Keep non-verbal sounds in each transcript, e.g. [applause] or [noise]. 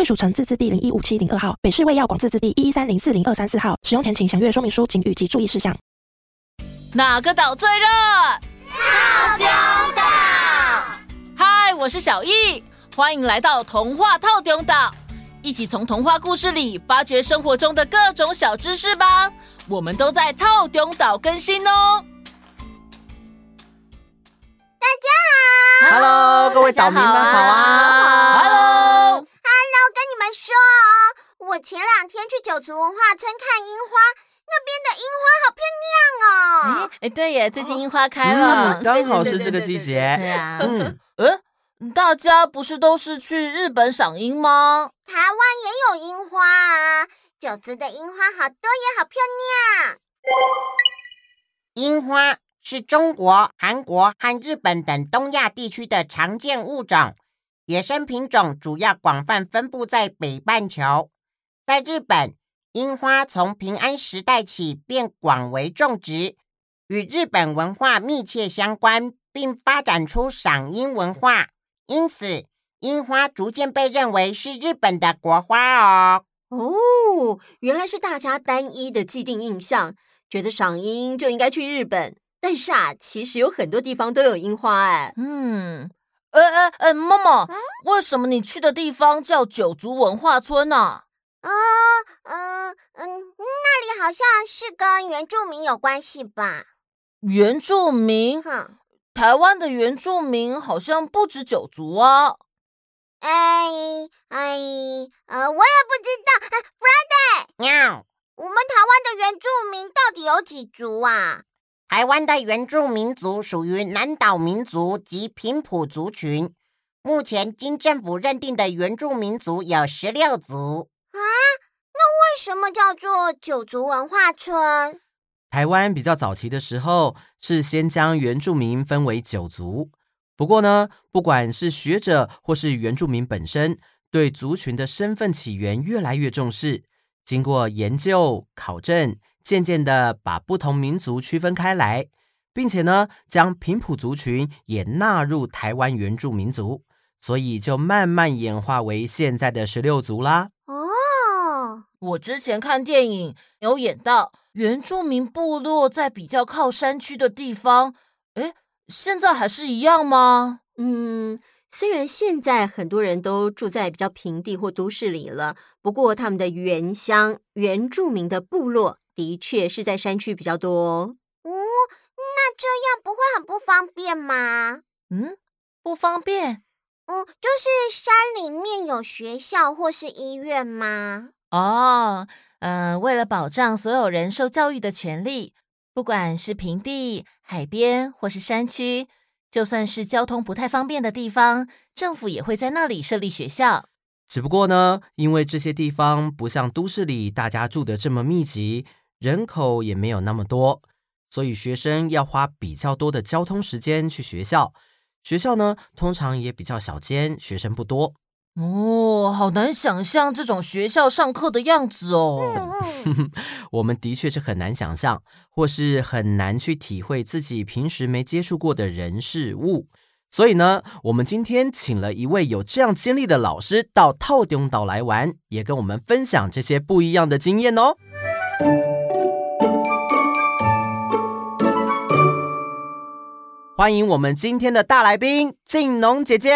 贵属城自治地零一五七零二号，北市卫药广自治地一一三零四零二三四号。使用前请详阅说明书、警语及注意事项。哪个岛最热？套丁岛。嗨，我是小易，欢迎来到童话套丁岛，一起从童话故事里发掘生活中的各种小知识吧。我们都在套丁岛更新哦。大家好，Hello，各位岛民们好啊前两天去九族文化村看樱花。那边的樱花好漂亮哦！哎，对耶，最近樱花开了，嗯、刚好是这个季节。嗯，嗯，大家不是都是去日本赏樱吗？台湾也有樱花啊，九族的樱花好多也好漂亮。樱花是中国、韩国和日本等东亚地区的常见物种，野生品种主要广泛分布在北半球，在日本。樱花从平安时代起便广为种植，与日本文化密切相关，并发展出赏樱文化。因此，樱花逐渐被认为是日本的国花哦。哦，原来是大家单一的既定印象，觉得赏樱就应该去日本。但是啊，其实有很多地方都有樱花哎。嗯，呃呃呃，妈妈，为什么你去的地方叫九族文化村呢？啊？嗯嗯嗯，那里好像是跟原住民有关系吧？原住民？哼，台湾的原住民好像不止九族啊。哎哎，呃，我也不知道。哎，Friday，喵，我们台湾的原住民到底有几族啊？台湾的原住民族属于南岛民族及平埔族群，目前经政府认定的原住民族有十六族。啊，那为什么叫做九族文化村？台湾比较早期的时候是先将原住民分为九族，不过呢，不管是学者或是原住民本身，对族群的身份起源越来越重视。经过研究考证，渐渐的把不同民族区分开来，并且呢，将平埔族群也纳入台湾原住民族，所以就慢慢演化为现在的十六族啦。我之前看电影有演到原住民部落在比较靠山区的地方，诶，现在还是一样吗？嗯，虽然现在很多人都住在比较平地或都市里了，不过他们的原乡原住民的部落的确是在山区比较多哦。哦，那这样不会很不方便吗？嗯，不方便。哦，就是山里面有学校或是医院吗？哦，嗯、为了保障所有人受教育的权利，不管是平地、海边或是山区，就算是交通不太方便的地方，政府也会在那里设立学校。只不过呢，因为这些地方不像都市里大家住的这么密集，人口也没有那么多，所以学生要花比较多的交通时间去学校。学校呢，通常也比较小间，学生不多。哦，好难想象这种学校上课的样子哦。[laughs] 我们的确是很难想象，或是很难去体会自己平时没接触过的人事物。所以呢，我们今天请了一位有这样经历的老师到套丁岛来玩，也跟我们分享这些不一样的经验哦。欢迎我们今天的大来宾静农姐姐！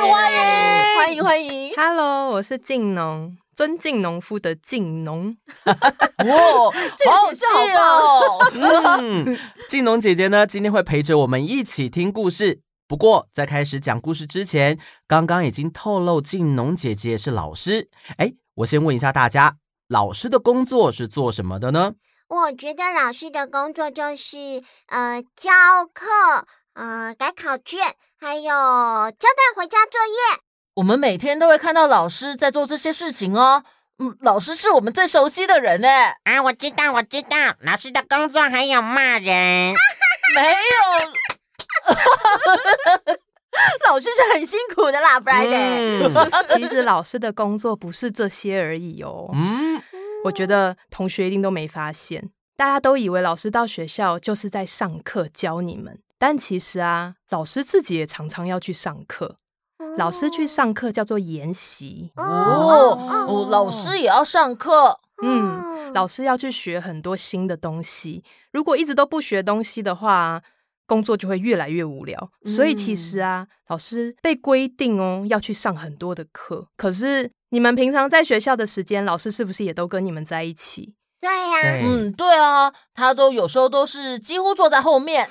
欢迎欢迎欢迎欢迎，Hello，我是静农，尊敬农夫的静农。[laughs] 哇，好气哦！嗯，静农姐姐呢，今天会陪着我们一起听故事。不过在开始讲故事之前，刚刚已经透露静农姐姐是老师。哎，我先问一下大家，老师的工作是做什么的呢？我觉得老师的工作就是呃教课，呃改考卷，还有交代回家作业。我们每天都会看到老师在做这些事情哦。嗯，老师是我们最熟悉的人呢。啊，我知道，我知道，老师的工作还有骂人。[laughs] 没有。[laughs] 老师是很辛苦的啦，Friday。嗯、[laughs] 其实老师的工作不是这些而已哦。嗯，我觉得同学一定都没发现，大家都以为老师到学校就是在上课教你们，但其实啊，老师自己也常常要去上课。老师去上课叫做研习哦，哦，哦，老师也要上课。嗯，老师要去学很多新的东西。如果一直都不学东西的话，工作就会越来越无聊，所以其实啊，嗯、老师被规定哦要去上很多的课。可是你们平常在学校的时间，老师是不是也都跟你们在一起？对呀、啊，嗯，对啊，他都有时候都是几乎坐在后面。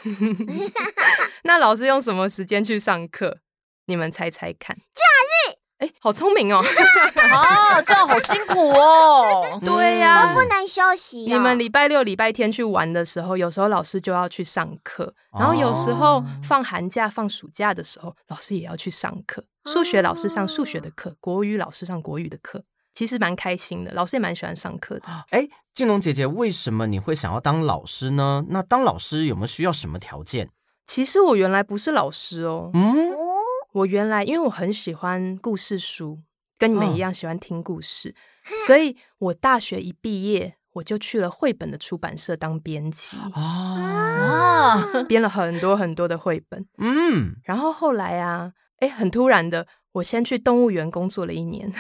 [laughs] 那老师用什么时间去上课？你们猜猜看？假日哎，好聪明哦！[laughs] 啊，这样好辛苦哦。[laughs] 对呀、啊，都不能休息、哦。你们礼拜六、礼拜天去玩的时候，有时候老师就要去上课，然后有时候放寒假、放暑假的时候，老师也要去上课。数学老师上数学的课，国语老师上国语的课，其实蛮开心的。老师也蛮喜欢上课的。哎，静龙姐姐，为什么你会想要当老师呢？那当老师有没有需要什么条件？其实我原来不是老师哦。嗯。我原来因为我很喜欢故事书，跟你们一样喜欢听故事，哦、所以我大学一毕业，我就去了绘本的出版社当编辑啊，编了很多很多的绘本。嗯，然后后来啊，哎，很突然的，我先去动物园工作了一年！[laughs]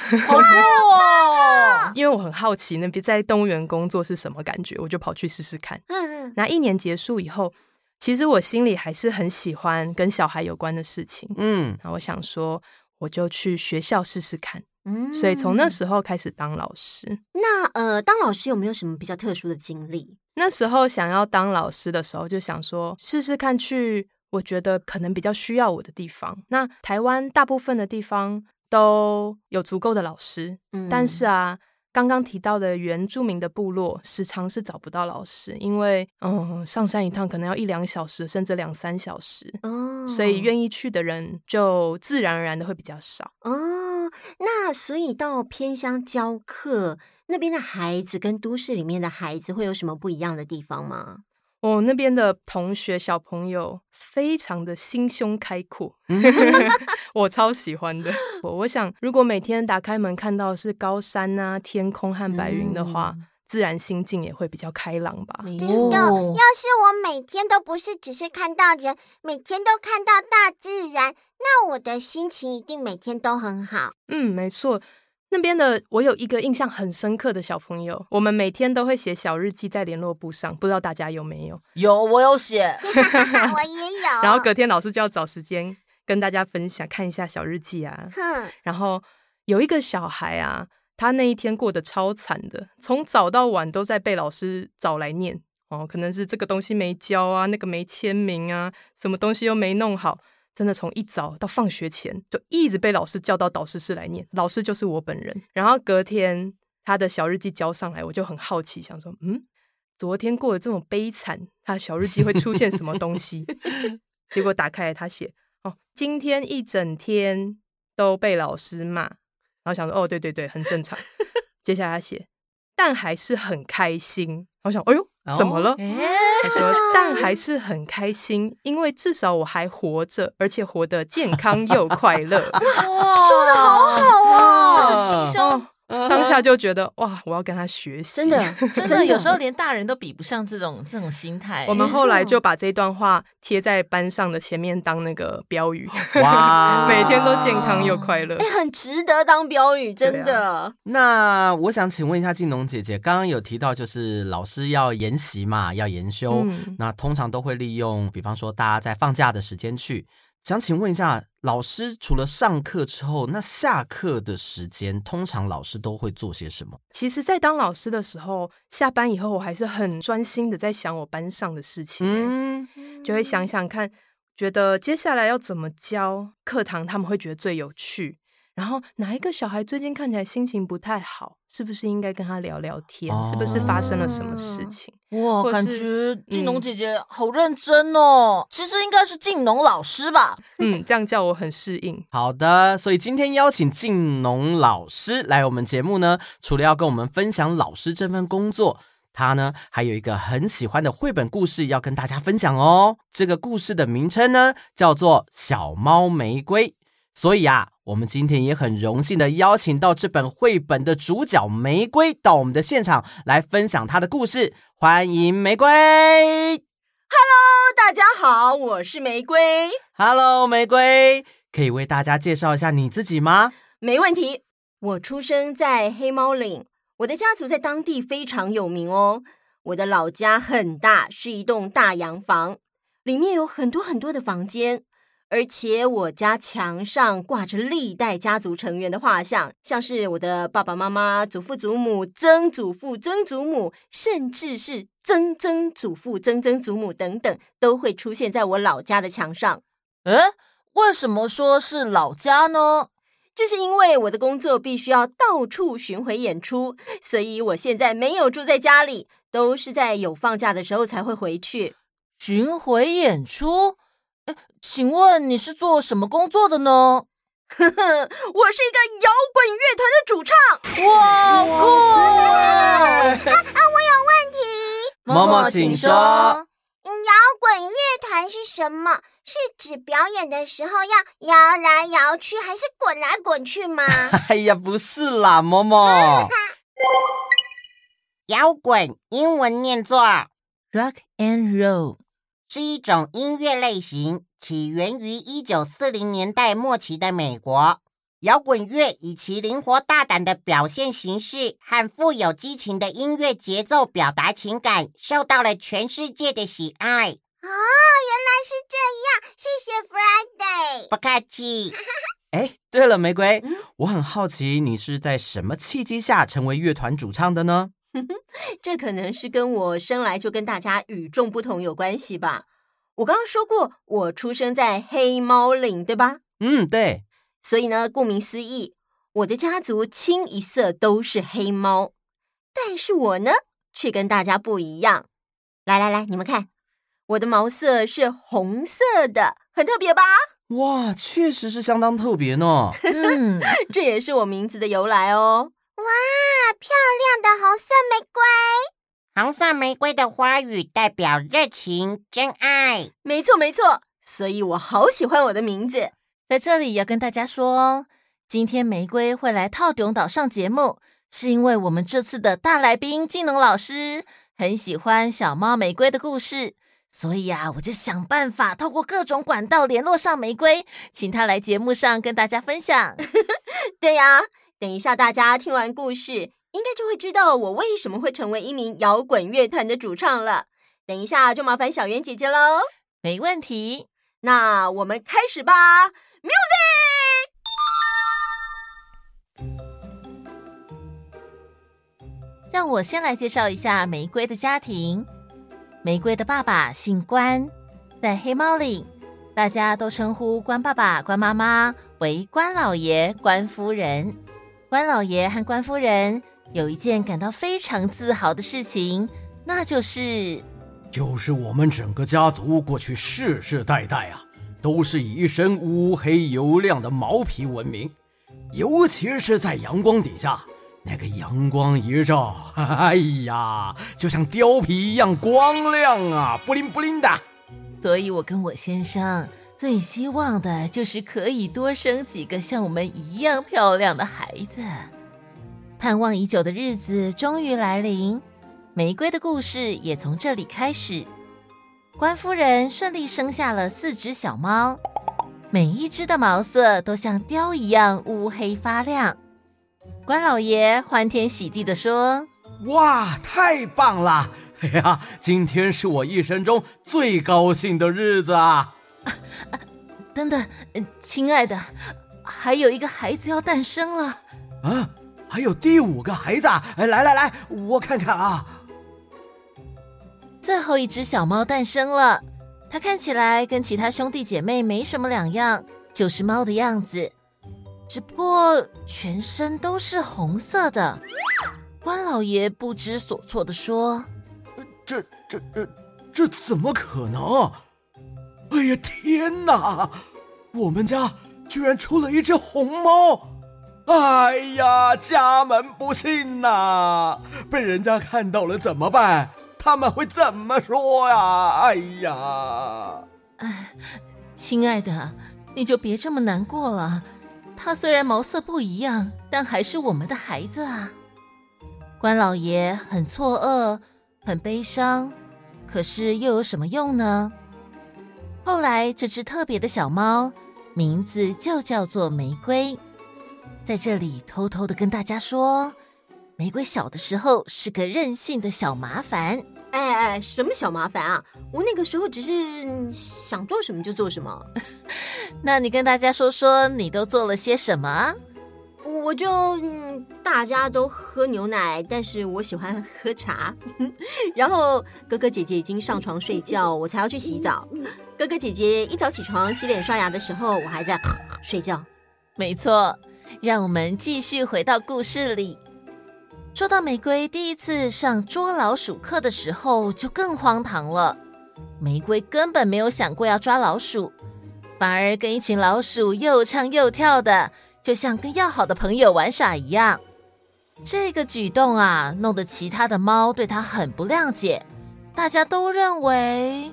[laughs] 因为我很好奇那边在动物园工作是什么感觉，我就跑去试试看。嗯嗯，那一年结束以后。其实我心里还是很喜欢跟小孩有关的事情，嗯，那我想说，我就去学校试试看，嗯，所以从那时候开始当老师。那呃，当老师有没有什么比较特殊的经历？那时候想要当老师的时候，就想说试试看去，我觉得可能比较需要我的地方。那台湾大部分的地方都有足够的老师，嗯，但是啊。刚刚提到的原住民的部落，时常是找不到老师，因为嗯，上山一趟可能要一两小时，甚至两三小时哦，所以愿意去的人就自然而然的会比较少哦。那所以到偏乡教课，那边的孩子跟都市里面的孩子会有什么不一样的地方吗？哦，那边的同学小朋友非常的心胸开阔，[laughs] 我超喜欢的。我我想，如果每天打开门看到是高山啊、天空和白云的话，嗯、自然心境也会比较开朗吧。真的，要是我每天都不是只是看到人，每天都看到大自然，那我的心情一定每天都很好。嗯，没错。那边的我有一个印象很深刻的小朋友，我们每天都会写小日记在联络簿上，不知道大家有没有？有，我有写，[laughs] 我也有。[laughs] 然后隔天老师就要找时间跟大家分享，看一下小日记啊。哼。然后有一个小孩啊，他那一天过得超惨的，从早到晚都在被老师找来念哦，可能是这个东西没交啊，那个没签名啊，什么东西又没弄好。真的从一早到放学前，就一直被老师叫到导师室来念。老师就是我本人。然后隔天他的小日记交上来，我就很好奇，想说，嗯，昨天过得这么悲惨，他的小日记会出现什么东西？[laughs] 结果打开来，他写，哦，今天一整天都被老师骂。然后想说，哦，对对对，很正常。[laughs] 接下来他写，但还是很开心。我想，哎呦，怎么了？他说，[laughs] 但还是很开心，因为至少我还活着，而且活得健康又快乐。[laughs] 哇，说的好好哦，心胸。当下就觉得哇，我要跟他学习，[laughs] 真的，真的，有时候连大人都比不上这种这种心态。我们后来就把这段话贴在班上的前面当那个标语，哇，[laughs] 每天都健康又快乐，哎，很值得当标语，真的。啊、那我想请问一下静农姐姐，刚刚有提到就是老师要研习嘛，要研修，嗯、那通常都会利用，比方说大家在放假的时间去。想请问一下，老师除了上课之后，那下课的时间，通常老师都会做些什么？其实，在当老师的时候，下班以后，我还是很专心的在想我班上的事情，嗯，就会想想看，觉得接下来要怎么教课堂，他们会觉得最有趣。然后哪一个小孩最近看起来心情不太好？是不是应该跟他聊聊天？哦、是不是发生了什么事情？哇，感觉静农姐姐好认真哦。嗯、其实应该是静农老师吧？嗯，这样叫我很适应。好的，所以今天邀请静农老师来我们节目呢，除了要跟我们分享老师这份工作，他呢还有一个很喜欢的绘本故事要跟大家分享哦。这个故事的名称呢叫做《小猫玫瑰》。所以啊，我们今天也很荣幸的邀请到这本绘本的主角玫瑰到我们的现场来分享她的故事。欢迎玫瑰！Hello，大家好，我是玫瑰。Hello，玫瑰，可以为大家介绍一下你自己吗？没问题，我出生在黑猫岭，我的家族在当地非常有名哦。我的老家很大，是一栋大洋房，里面有很多很多的房间。而且我家墙上挂着历代家族成员的画像，像是我的爸爸妈妈、祖父祖母、曾祖父、曾祖母，甚至是曾曾祖父、曾曾祖母等等，都会出现在我老家的墙上。诶，为什么说是老家呢？这是因为我的工作必须要到处巡回演出，所以我现在没有住在家里，都是在有放假的时候才会回去。巡回演出？请问你是做什么工作的呢？呵呵，我是一个摇滚乐团的主唱。哇，酷！啊啊，我有问题。妈妈，请说。摇滚乐团是什么？是指表演的时候要摇来摇去，还是滚来滚去吗？[laughs] 哎呀，不是啦，嬷嬷。[laughs] 摇滚英文念作 rock and roll。是一种音乐类型，起源于一九四零年代末期的美国。摇滚乐以其灵活大胆的表现形式和富有激情的音乐节奏表达情感，受到了全世界的喜爱。哦，原来是这样，谢谢 Friday。不客气。[laughs] 哎，对了，玫瑰，我很好奇，你是在什么契机下成为乐团主唱的呢？这可能是跟我生来就跟大家与众不同有关系吧。我刚刚说过，我出生在黑猫岭，对吧？嗯，对。所以呢，顾名思义，我的家族清一色都是黑猫。但是我呢，却跟大家不一样。来来来，你们看，我的毛色是红色的，很特别吧？哇，确实是相当特别呢。嗯，[laughs] 这也是我名字的由来哦。哇，漂亮的红色玫瑰！红色玫瑰的花语代表热情、真爱。没错，没错，所以我好喜欢我的名字。在这里要跟大家说哦，今天玫瑰会来透中岛上节目，是因为我们这次的大来宾静龙老师很喜欢小猫玫瑰的故事，所以啊，我就想办法透过各种管道联络上玫瑰，请他来节目上跟大家分享。[laughs] 对呀。等一下，大家听完故事，应该就会知道我为什么会成为一名摇滚乐团的主唱了。等一下，就麻烦小圆姐姐喽。没问题，那我们开始吧。Music！让我先来介绍一下玫瑰的家庭。玫瑰的爸爸姓关，在黑猫岭，大家都称呼关爸爸、关妈妈为关老爷、关夫人。关老爷和关夫人有一件感到非常自豪的事情，那就是，就是我们整个家族过去世世代代啊，都是以一身乌黑油亮的毛皮闻名，尤其是在阳光底下，那个阳光一照，哎呀，就像貂皮一样光亮啊，布灵布灵的。所以我跟我先生。最希望的就是可以多生几个像我们一样漂亮的孩子。盼望已久的日子终于来临，玫瑰的故事也从这里开始。关夫人顺利生下了四只小猫，每一只的毛色都像貂一样乌黑发亮。关老爷欢天喜地地说：“哇，太棒了！[laughs] 哎呀，今天是我一生中最高兴的日子啊！”啊，[laughs] 等等，亲爱的，还有一个孩子要诞生了啊！还有第五个孩子，哎，来来来，我看看啊。最后一只小猫诞生了，它看起来跟其他兄弟姐妹没什么两样，就是猫的样子。只不过全身都是红色的。关老爷不知所措的说：“这、这、这、这怎么可能？哎呀，天哪！我们家居然出了一只红猫！哎呀，家门不幸呐！被人家看到了怎么办？他们会怎么说呀？哎呀！哎，亲爱的，你就别这么难过了。它虽然毛色不一样，但还是我们的孩子啊。”关老爷很错愕，很悲伤，可是又有什么用呢？后来，这只特别的小猫名字就叫做玫瑰。在这里偷偷的跟大家说，玫瑰小的时候是个任性的小麻烦。哎哎，什么小麻烦啊？我那个时候只是想做什么就做什么。[laughs] 那你跟大家说说，你都做了些什么？我就嗯，大家都喝牛奶，但是我喜欢喝茶。[laughs] 然后哥哥姐姐已经上床睡觉，我才要去洗澡。哥哥姐姐一早起床洗脸刷牙的时候，我还在 [smacks lips] 睡觉。没错，让我们继续回到故事里。说到玫瑰第一次上捉老鼠课的时候，就更荒唐了。玫瑰根本没有想过要抓老鼠，反而跟一群老鼠又唱又跳的。就像跟要好的朋友玩耍一样，这个举动啊，弄得其他的猫对它很不谅解。大家都认为，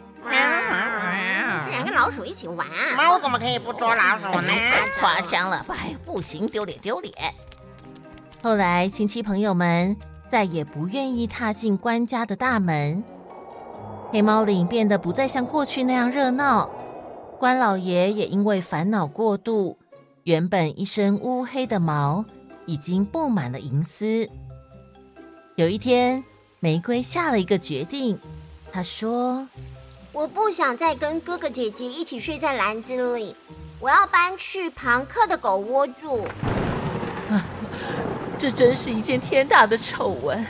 竟然跟老鼠一起玩，猫怎么可以不捉老鼠呢？太 [laughs] 夸张了，哎，不行，丢脸丢脸。后来亲戚朋友们再也不愿意踏进关家的大门，黑猫岭变得不再像过去那样热闹，关老爷也因为烦恼过度。原本一身乌黑的毛已经布满了银丝。有一天，玫瑰下了一个决定，她说：“我不想再跟哥哥姐姐一起睡在篮子里，我要搬去庞克的狗窝住。”啊，这真是一件天大的丑闻！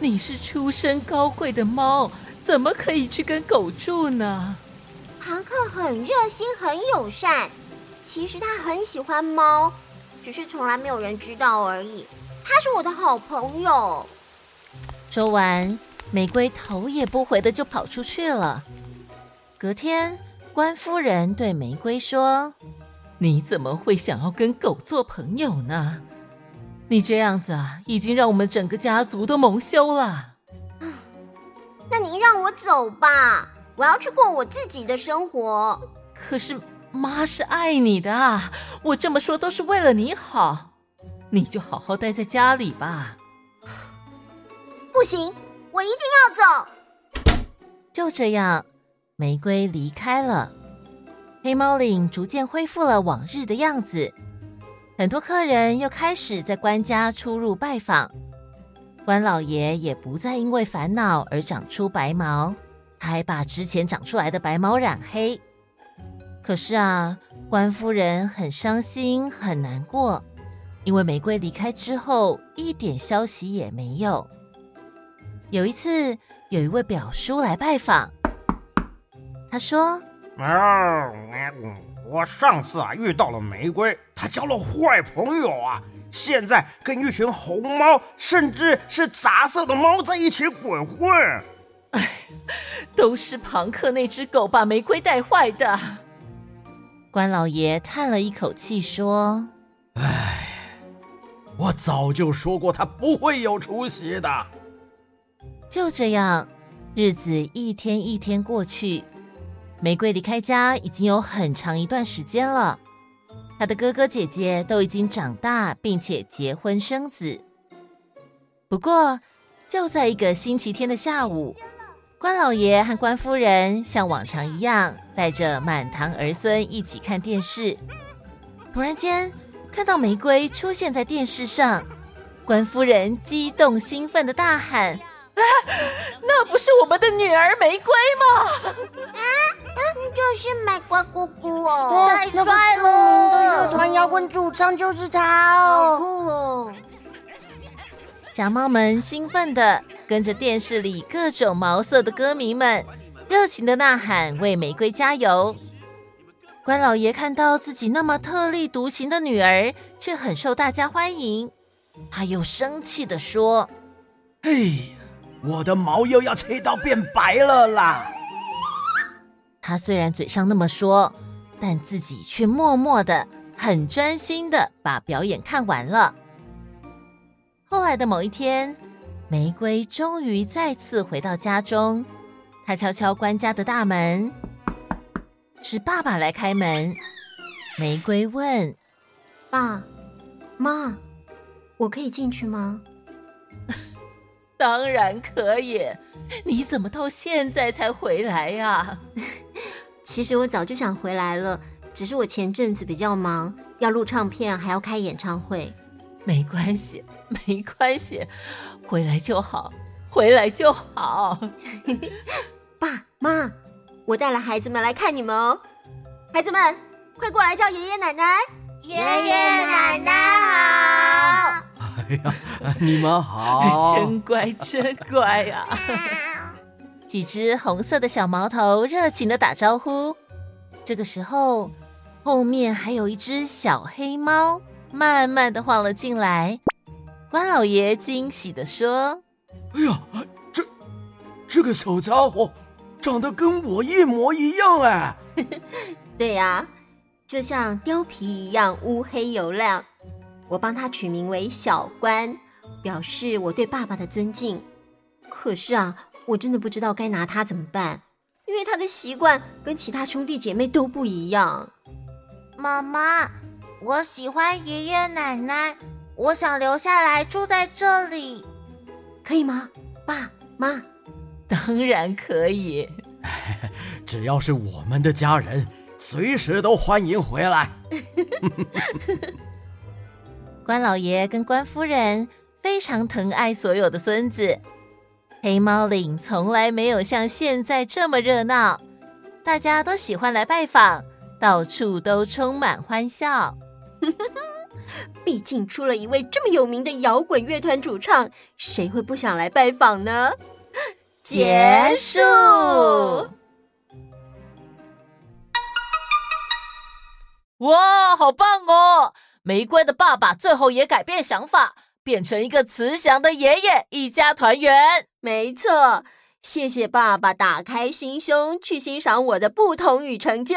你是出身高贵的猫，怎么可以去跟狗住呢？庞克很热心，很友善。其实他很喜欢猫，只是从来没有人知道而已。他是我的好朋友。说完，玫瑰头也不回的就跑出去了。隔天，关夫人对玫瑰说：“你怎么会想要跟狗做朋友呢？你这样子啊，已经让我们整个家族都蒙羞了。”那您让我走吧，我要去过我自己的生活。可是。妈是爱你的啊，我这么说都是为了你好，你就好好待在家里吧。不行，我一定要走。就这样，玫瑰离开了，黑猫岭逐渐恢复了往日的样子。很多客人又开始在关家出入拜访，关老爷也不再因为烦恼而长出白毛，他还把之前长出来的白毛染黑。可是啊，关夫人很伤心，很难过，因为玫瑰离开之后，一点消息也没有。有一次，有一位表叔来拜访，他说：“我上次啊遇到了玫瑰，她交了坏朋友啊，现在跟一群红猫，甚至是杂色的猫在一起鬼混。哎，[laughs] 都是庞克那只狗把玫瑰带坏的。”关老爷叹了一口气，说：“哎，我早就说过他不会有出息的。”就这样，日子一天一天过去，玫瑰离开家已经有很长一段时间了。他的哥哥姐姐都已经长大，并且结婚生子。不过，就在一个星期天的下午。关老爷和关夫人像往常一样，带着满堂儿孙一起看电视。突然间，看到玫瑰出现在电视上，关夫人激动兴奋的大喊：“啊，那不是我们的女儿玫瑰吗？[laughs] 啊，就是买瓜姑姑哦，太帅了！乐团摇滚主唱就是他哦，好酷哦！”小猫们兴奋的。跟着电视里各种毛色的歌迷们热情的呐喊，为玫瑰加油。关老爷看到自己那么特立独行的女儿，却很受大家欢迎，他又生气的说：“哎呀，我的毛又要吹到变白了啦！”他虽然嘴上那么说，但自己却默默的、很专心的把表演看完了。后来的某一天，玫瑰终于再次回到家中，她敲敲关家的大门。是爸爸来开门。玫瑰问：“爸妈，我可以进去吗？”“ [laughs] 当然可以。[laughs] 你怎么到现在才回来呀？”“ [laughs] 其实我早就想回来了，只是我前阵子比较忙，要录唱片，还要开演唱会。”“没关系，没关系，回来就好，回来就好。[laughs] ”“爸妈。”我带了孩子们来看你们哦，孩子们，快过来叫爷爷奶奶。爷爷奶奶好。哎呀，你们好，[laughs] 真乖，真乖呀、啊！几只红色的小毛头热情的打招呼。这个时候，后面还有一只小黑猫，慢慢的晃了进来。关老爷惊喜的说：“哎呀，这这个小家伙。”长得跟我一模一样哎！[laughs] 对呀、啊，就像貂皮一样乌黑油亮。我帮他取名为小关，表示我对爸爸的尊敬。可是啊，我真的不知道该拿他怎么办，因为他的习惯跟其他兄弟姐妹都不一样。妈妈，我喜欢爷爷奶奶，我想留下来住在这里，可以吗？爸妈。当然可以，[laughs] 只要是我们的家人，随时都欢迎回来。[laughs] 关老爷跟关夫人非常疼爱所有的孙子。黑猫岭从来没有像现在这么热闹，大家都喜欢来拜访，到处都充满欢笑。[laughs] 毕竟出了一位这么有名的摇滚乐团主唱，谁会不想来拜访呢？[laughs] 结束。哇，好棒哦！玫瑰的爸爸最后也改变想法，变成一个慈祥的爷爷，一家团圆。没错，谢谢爸爸打开心胸去欣赏我的不同与成就。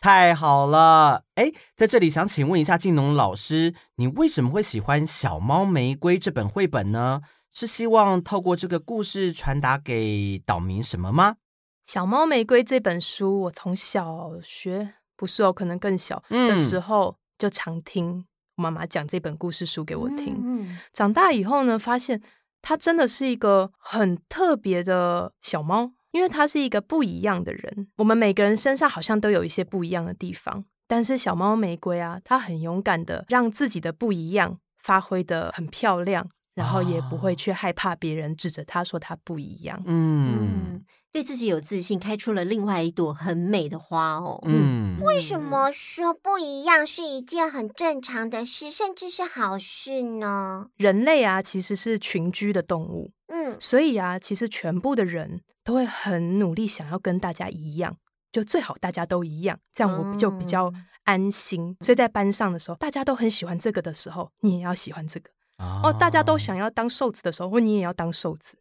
太好了！哎，在这里想请问一下静农老师，你为什么会喜欢《小猫玫瑰》这本绘本呢？是希望透过这个故事传达给岛民什么吗？小猫玫瑰这本书，我从小学不是哦，可能更小的时候就常听妈妈讲这本故事书给我听。嗯嗯。长大以后呢，发现它真的是一个很特别的小猫，因为它是一个不一样的人。我们每个人身上好像都有一些不一样的地方，但是小猫玫瑰啊，它很勇敢的让自己的不一样发挥的很漂亮。然后也不会去害怕别人指着他说他不一样，嗯，嗯，对自己有自信，开出了另外一朵很美的花哦。嗯，为什么说不一样是一件很正常的事，甚至是好事呢？人类啊，其实是群居的动物，嗯，所以啊，其实全部的人都会很努力想要跟大家一样，就最好大家都一样，这样我就比较安心。嗯，所以在班上的时候，大家都很喜欢这个的时候，你也要喜欢这个。哦，大家都想要当瘦子的时候，你也要当瘦子。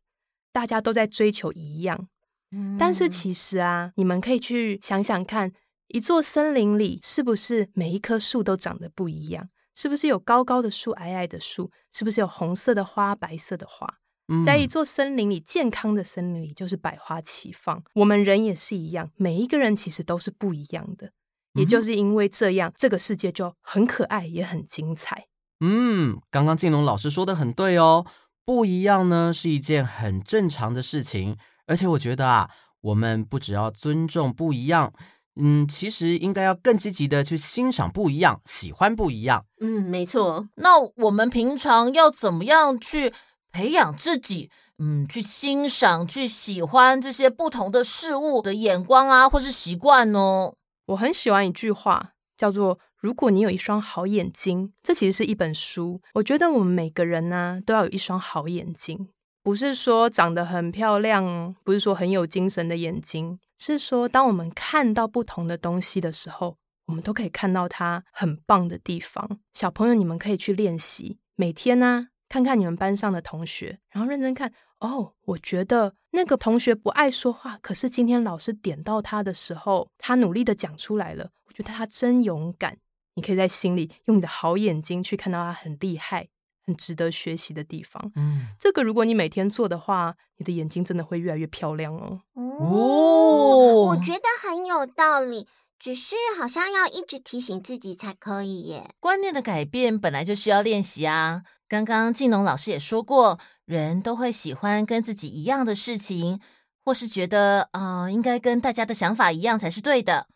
大家都在追求一样，嗯，但是其实啊，你们可以去想想看，一座森林里是不是每一棵树都长得不一样？是不是有高高的树、矮矮的树？是不是有红色的花、白色的花？嗯，在一座森林里，健康的森林里就是百花齐放。我们人也是一样，每一个人其实都是不一样的。也就是因为这样，这个世界就很可爱，也很精彩。嗯，刚刚静龙老师说的很对哦，不一样呢是一件很正常的事情，而且我觉得啊，我们不只要尊重不一样，嗯，其实应该要更积极的去欣赏不一样，喜欢不一样。嗯，没错。那我们平常要怎么样去培养自己，嗯，去欣赏、去喜欢这些不同的事物的眼光啊，或是习惯呢？我很喜欢一句话，叫做。如果你有一双好眼睛，这其实是一本书。我觉得我们每个人呢、都要有一双好眼睛，不是说长得很漂亮，不是说很有精神的眼睛，是说当我们看到不同的东西的时候，我们都可以看到它很棒的地方。小朋友，你们可以去练习，每天呢、看看你们班上的同学，然后认真看。哦，我觉得那个同学不爱说话，可是今天老师点到他的时候，他努力的讲出来了。我觉得他真勇敢。你可以在心里用你的好眼睛去看到他很厉害、很值得学习的地方。嗯，这个如果你每天做的话，你的眼睛真的会越来越漂亮哦。哦，我觉得很有道理，只是好像要一直提醒自己才可以耶。观念的改变本来就需要练习啊。刚刚静农老师也说过，人都会喜欢跟自己一样的事情，或是觉得啊、呃，应该跟大家的想法一样才是对的。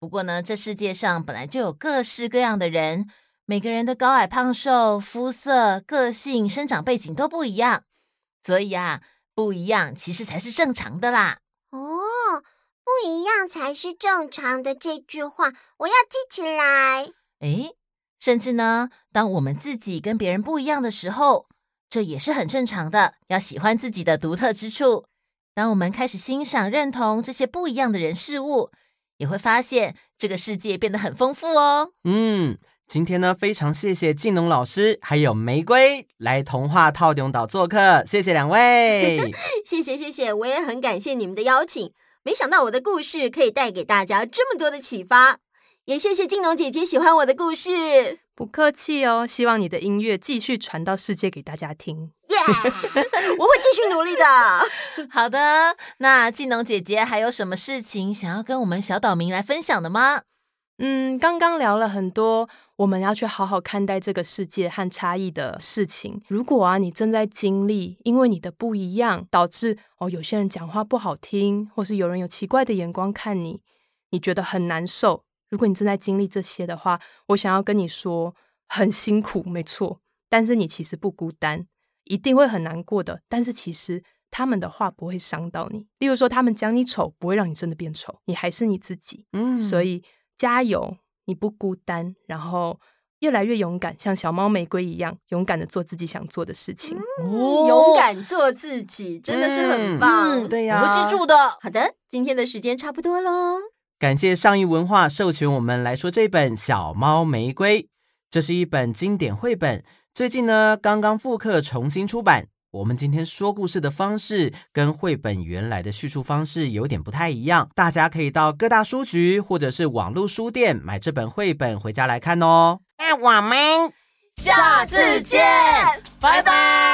不过呢，这世界上本来就有各式各样的人，每个人的高矮胖瘦、肤色、个性、生长背景都不一样，所以啊，不一样其实才是正常的啦。哦，不一样才是正常的这句话，我要记起来。诶。甚至呢，当我们自己跟别人不一样的时候，这也是很正常的。要喜欢自己的独特之处。当我们开始欣赏、认同这些不一样的人事物，也会发现这个世界变得很丰富哦。嗯，今天呢，非常谢谢静农老师还有玫瑰来童话套用岛做客，谢谢两位。[laughs] 谢谢谢谢，我也很感谢你们的邀请。没想到我的故事可以带给大家这么多的启发。也谢谢静农姐姐喜欢我的故事，不客气哦。希望你的音乐继续传到世界给大家听，耶、yeah! [laughs] 我会继续努力的。[laughs] 好的，那静农姐姐还有什么事情想要跟我们小岛民来分享的吗？嗯，刚刚聊了很多，我们要去好好看待这个世界和差异的事情。如果啊，你正在经历，因为你的不一样，导致哦，有些人讲话不好听，或是有人有奇怪的眼光看你，你觉得很难受。如果你正在经历这些的话，我想要跟你说，很辛苦，没错。但是你其实不孤单，一定会很难过的。但是其实他们的话不会伤到你。例如说，他们讲你丑，不会让你真的变丑，你还是你自己。嗯，所以加油，你不孤单。然后越来越勇敢，像小猫玫瑰一样，勇敢的做自己想做的事情。哦，勇敢做自己，真的是很棒。嗯，对呀，我会记住的。好的，今天的时间差不多喽。感谢上一文化授权我们来说这本《小猫玫瑰》，这是一本经典绘本，最近呢刚刚复刻重新出版。我们今天说故事的方式跟绘本原来的叙述方式有点不太一样，大家可以到各大书局或者是网络书店买这本绘本回家来看哦。那我们下次见，拜拜。